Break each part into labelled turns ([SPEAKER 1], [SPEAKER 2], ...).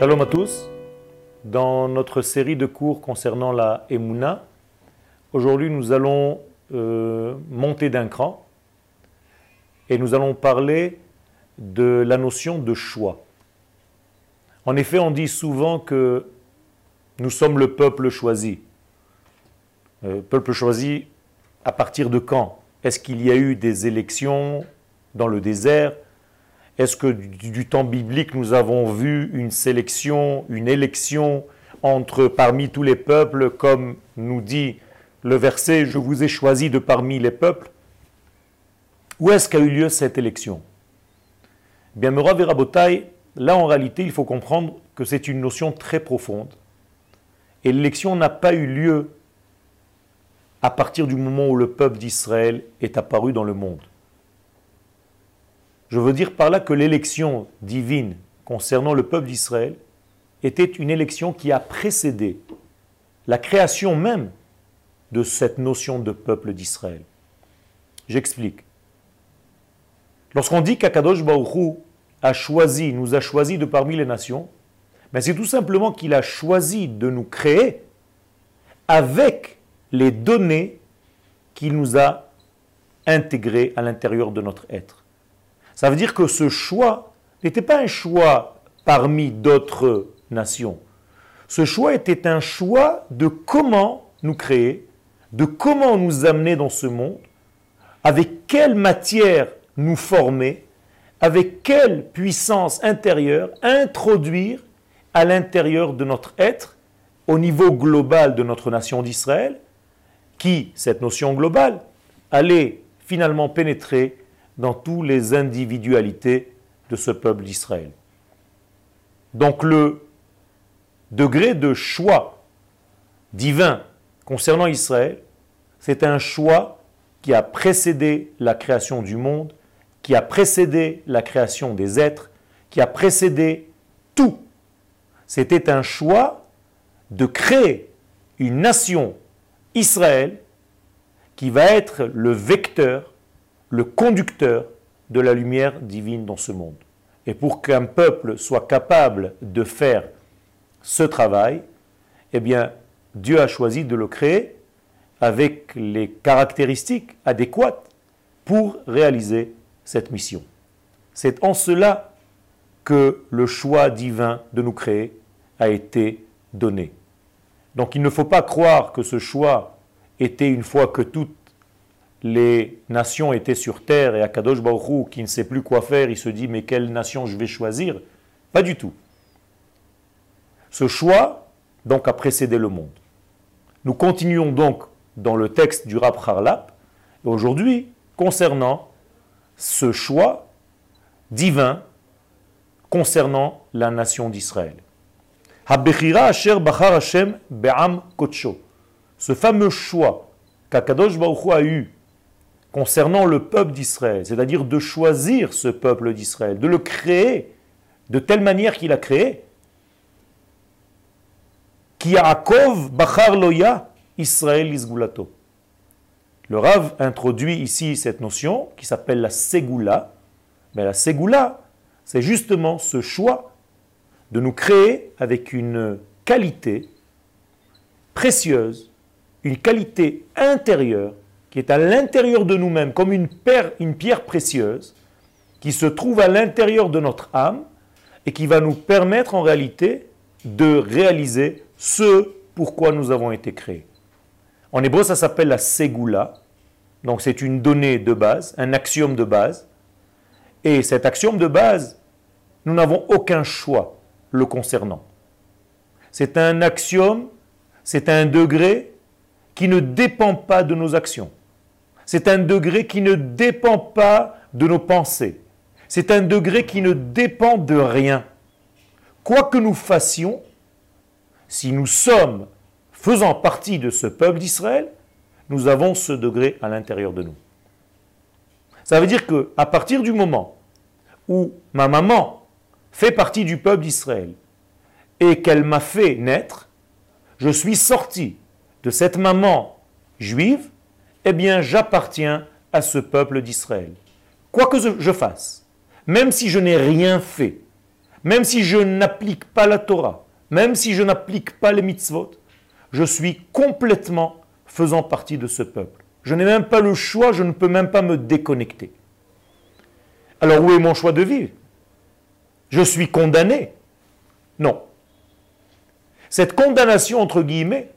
[SPEAKER 1] Shalom à tous. Dans notre série de cours concernant la Emouna, aujourd'hui nous allons euh, monter d'un cran et nous allons parler de la notion de choix. En effet, on dit souvent que nous sommes le peuple choisi. Euh, peuple choisi à partir de quand? Est-ce qu'il y a eu des élections dans le désert? Est-ce que du, temps biblique, nous avons vu une sélection, une élection entre parmi tous les peuples, comme nous dit le verset Je vous ai choisi de parmi les peuples? Où est-ce qu'a eu lieu cette élection? Bien, Merav et là en réalité, il faut comprendre que c'est une notion très profonde. Et l'élection n'a pas eu lieu à partir du moment où le peuple d'Israël est apparu dans le monde. Je veux dire par là que l'élection divine concernant le peuple d'Israël était une élection qui a précédé la création même de cette notion de peuple d'Israël. J'explique. Lorsqu'on dit qu'Akadosh Baruchou a choisi, nous a choisi de parmi les nations, ben c'est tout simplement qu'il a choisi de nous créer avec les données qu'il nous a intégrées à l'intérieur de notre être. Ça veut dire que ce choix n'était pas un choix parmi d'autres nations. Ce choix était un choix de comment nous créer, de comment nous amener dans ce monde, avec quelle matière nous former, avec quelle puissance intérieure introduire à l'intérieur de notre être, au niveau global de notre nation d'Israël, qui, cette notion globale, allait finalement pénétrer dans toutes les individualités de ce peuple d'Israël. Donc le degré de choix divin concernant Israël, c'est un choix qui a précédé la création du monde, qui a précédé la création des êtres, qui a précédé tout. C'était un choix de créer une nation, Israël, qui va être le vecteur le conducteur de la lumière divine dans ce monde. Et pour qu'un peuple soit capable de faire ce travail, eh bien, Dieu a choisi de le créer avec les caractéristiques adéquates pour réaliser cette mission. C'est en cela que le choix divin de nous créer a été donné. Donc il ne faut pas croire que ce choix était une fois que tout les nations étaient sur terre et Akadosh Baruch qui ne sait plus quoi faire, il se dit mais quelle nation je vais choisir? Pas du tout. Ce choix donc a précédé le monde. Nous continuons donc dans le texte du Rab Harlap aujourd'hui concernant ce choix divin concernant la nation d'Israël. Ce fameux choix qu'Akadosh Baruch a eu concernant le peuple d'Israël, c'est-à-dire de choisir ce peuple d'Israël, de le créer de telle manière qu'il a créé. Ki Bachar Loya Israël Isgulato. Le Rav introduit ici cette notion qui s'appelle la Ségoula. Mais la Ségoula, c'est justement ce choix de nous créer avec une qualité précieuse, une qualité intérieure qui est à l'intérieur de nous-mêmes, comme une, une pierre précieuse, qui se trouve à l'intérieur de notre âme et qui va nous permettre en réalité de réaliser ce pourquoi nous avons été créés. En hébreu, ça s'appelle la segula. Donc c'est une donnée de base, un axiome de base. Et cet axiome de base, nous n'avons aucun choix le concernant. C'est un axiome, c'est un degré qui ne dépend pas de nos actions. C'est un degré qui ne dépend pas de nos pensées. C'est un degré qui ne dépend de rien. Quoi que nous fassions, si nous sommes faisant partie de ce peuple d'Israël, nous avons ce degré à l'intérieur de nous. Ça veut dire que à partir du moment où ma maman fait partie du peuple d'Israël et qu'elle m'a fait naître, je suis sorti de cette maman juive eh bien j'appartiens à ce peuple d'Israël. Quoi que je fasse, même si je n'ai rien fait, même si je n'applique pas la Torah, même si je n'applique pas les mitzvot, je suis complètement faisant partie de ce peuple. Je n'ai même pas le choix, je ne peux même pas me déconnecter. Alors où est mon choix de vivre? Je suis condamné Non. Cette condamnation, entre guillemets,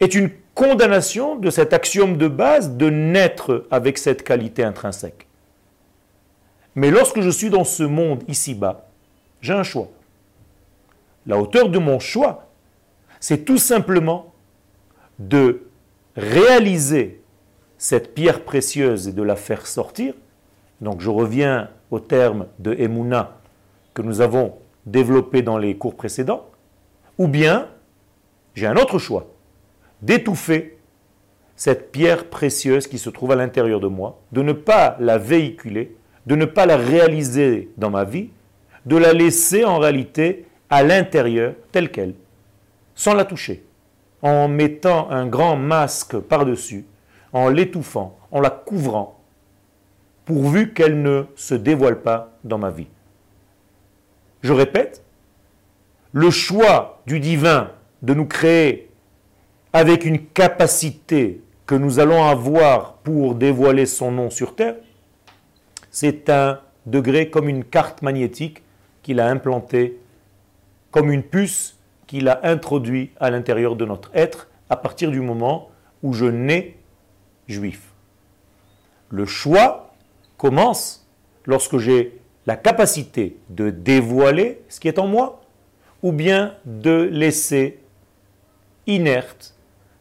[SPEAKER 1] est une condamnation de cet axiome de base de naître avec cette qualité intrinsèque. Mais lorsque je suis dans ce monde ici-bas, j'ai un choix. La hauteur de mon choix, c'est tout simplement de réaliser cette pierre précieuse et de la faire sortir. Donc je reviens au terme de Emouna que nous avons développé dans les cours précédents. Ou bien, j'ai un autre choix, d'étouffer cette pierre précieuse qui se trouve à l'intérieur de moi, de ne pas la véhiculer, de ne pas la réaliser dans ma vie, de la laisser en réalité à l'intérieur telle qu'elle, sans la toucher, en mettant un grand masque par-dessus, en l'étouffant, en la couvrant, pourvu qu'elle ne se dévoile pas dans ma vie. Je répète, le choix du divin de nous créer avec une capacité que nous allons avoir pour dévoiler son nom sur terre, c'est un degré comme une carte magnétique qu'il a implantée, comme une puce qu'il a introduit à l'intérieur de notre être à partir du moment où je nais juif. Le choix commence lorsque j'ai la capacité de dévoiler ce qui est en moi ou bien de laisser inerte,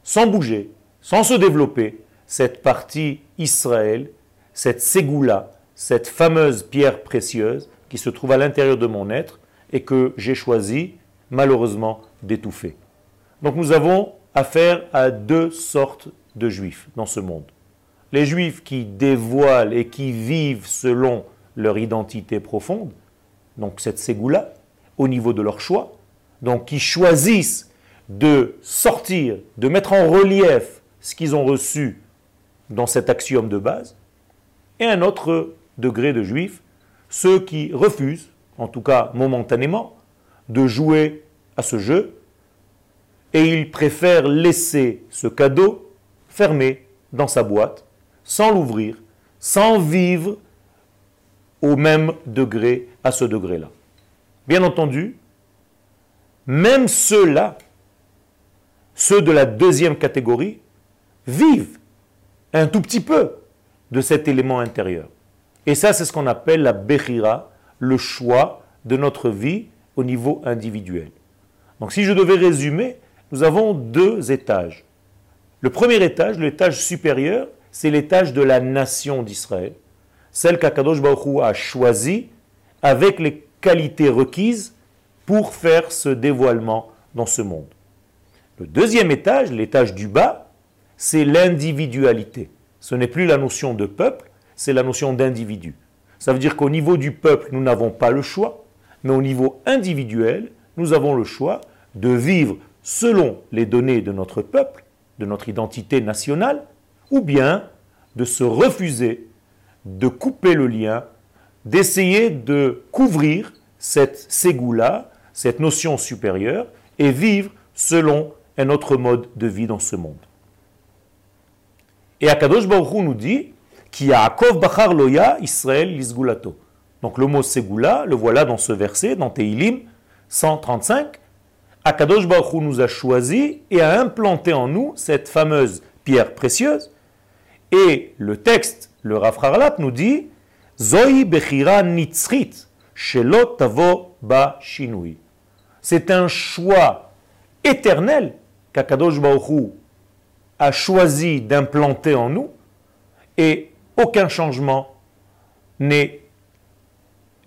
[SPEAKER 1] sans bouger, sans se développer, cette partie Israël, cette ségoula, cette fameuse pierre précieuse qui se trouve à l'intérieur de mon être et que j'ai choisi malheureusement d'étouffer. Donc nous avons affaire à deux sortes de juifs dans ce monde. Les juifs qui dévoilent et qui vivent selon leur identité profonde, donc cette ségoula, au niveau de leur choix, donc qui choisissent de sortir, de mettre en relief ce qu'ils ont reçu dans cet axiome de base, et un autre degré de juifs, ceux qui refusent, en tout cas momentanément, de jouer à ce jeu, et ils préfèrent laisser ce cadeau fermé dans sa boîte, sans l'ouvrir, sans vivre au même degré à ce degré-là. Bien entendu, même ceux-là, ceux de la deuxième catégorie, vivent un tout petit peu de cet élément intérieur. Et ça, c'est ce qu'on appelle la Bechira, le choix de notre vie au niveau individuel. Donc si je devais résumer, nous avons deux étages. Le premier étage, l'étage supérieur, c'est l'étage de la nation d'Israël, celle qu'Akadosh Baruch a choisie avec les qualités requises pour faire ce dévoilement dans ce monde. Le deuxième étage, l'étage du bas, c'est l'individualité. Ce n'est plus la notion de peuple, c'est la notion d'individu. Ça veut dire qu'au niveau du peuple, nous n'avons pas le choix, mais au niveau individuel, nous avons le choix de vivre selon les données de notre peuple, de notre identité nationale, ou bien de se refuser de couper le lien, d'essayer de couvrir cette ségoula, cette notion supérieure, et vivre selon un autre mode de vie dans ce monde. Et Akadosh Baruch Hu nous dit qui Yaakov Bachar Loya Israël Lisgulato. Donc le mot Ségoula, le voilà dans ce verset, dans Teilim 135. Akadosh Baruch nous a choisi et a implanté en nous cette fameuse pierre précieuse. Et le texte, le Rafrarlat nous dit Zoi Bechira Nitzrit Shelot Tavo Ba Shinui. C'est un choix éternel qu'Akadosh Hu a choisi d'implanter en nous et aucun changement n'est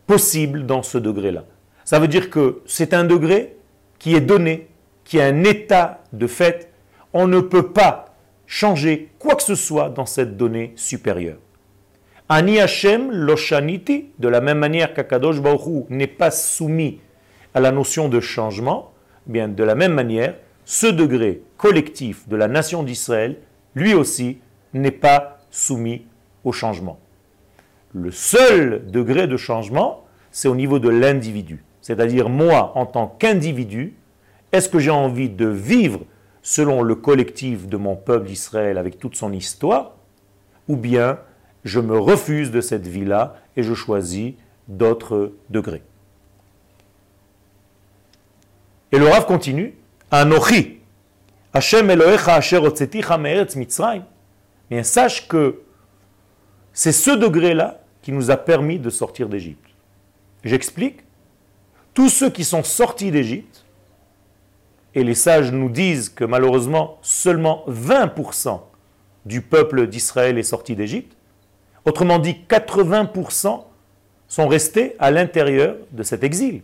[SPEAKER 1] possible dans ce degré-là. Ça veut dire que c'est un degré qui est donné, qui est un état de fait. On ne peut pas changer quoi que ce soit dans cette donnée supérieure. Ani Hashem loshaniti, de la même manière qu'Akadosh Baruch n'est pas soumis à la notion de changement, bien de la même manière, ce degré collectif de la nation d'Israël, lui aussi, n'est pas soumis au changement. Le seul degré de changement, c'est au niveau de l'individu. c'est-à-dire moi en tant qu'individu, est-ce que j'ai envie de vivre selon le collectif de mon peuple d'Israël avec toute son histoire, ou bien je me refuse de cette vie-là et je choisis d'autres degrés? Et le Rav continue, Anochi, Hashem Elohecha Asher Me'eretz Mitzrayim. Bien, sache que c'est ce degré-là qui nous a permis de sortir d'Égypte. J'explique. Tous ceux qui sont sortis d'Égypte, et les sages nous disent que malheureusement seulement 20% du peuple d'Israël est sorti d'Égypte, autrement dit 80% sont restés à l'intérieur de cet exil.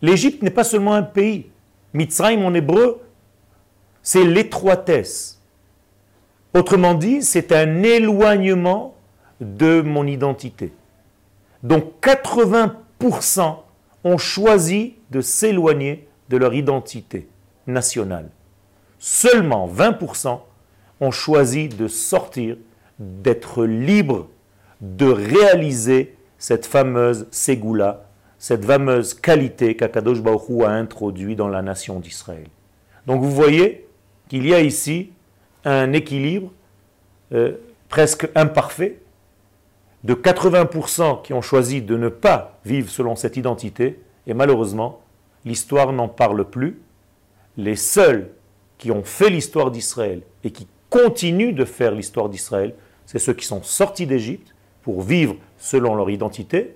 [SPEAKER 1] L'Égypte n'est pas seulement un pays. Mitzrayim en hébreu, c'est l'étroitesse. Autrement dit, c'est un éloignement de mon identité. Donc 80% ont choisi de s'éloigner de leur identité nationale. Seulement 20% ont choisi de sortir, d'être libres, de réaliser cette fameuse ségoula, cette fameuse qualité qu'Akadosh Baruch a introduit dans la nation d'Israël. Donc vous voyez qu'il y a ici un équilibre euh, presque imparfait de 80% qui ont choisi de ne pas vivre selon cette identité, et malheureusement, l'histoire n'en parle plus. Les seuls qui ont fait l'histoire d'Israël et qui continuent de faire l'histoire d'Israël, c'est ceux qui sont sortis d'Égypte pour vivre selon leur identité,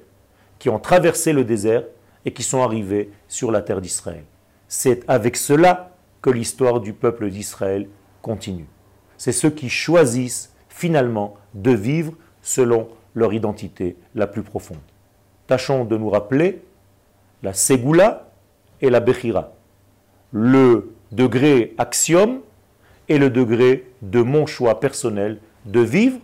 [SPEAKER 1] qui ont traversé le désert et qui sont arrivés sur la terre d'Israël. C'est avec cela que l'histoire du peuple d'Israël continue. C'est ceux qui choisissent finalement de vivre selon leur identité la plus profonde. Tâchons de nous rappeler la Ségoula et la Bechira, le degré axiome et le degré de mon choix personnel de vivre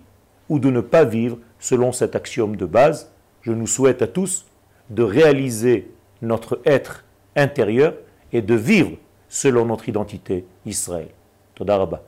[SPEAKER 1] ou de ne pas vivre selon cet axiome de base. Je nous souhaite à tous de réaliser notre être intérieur et de vivre selon notre identité Israël. Todarabah.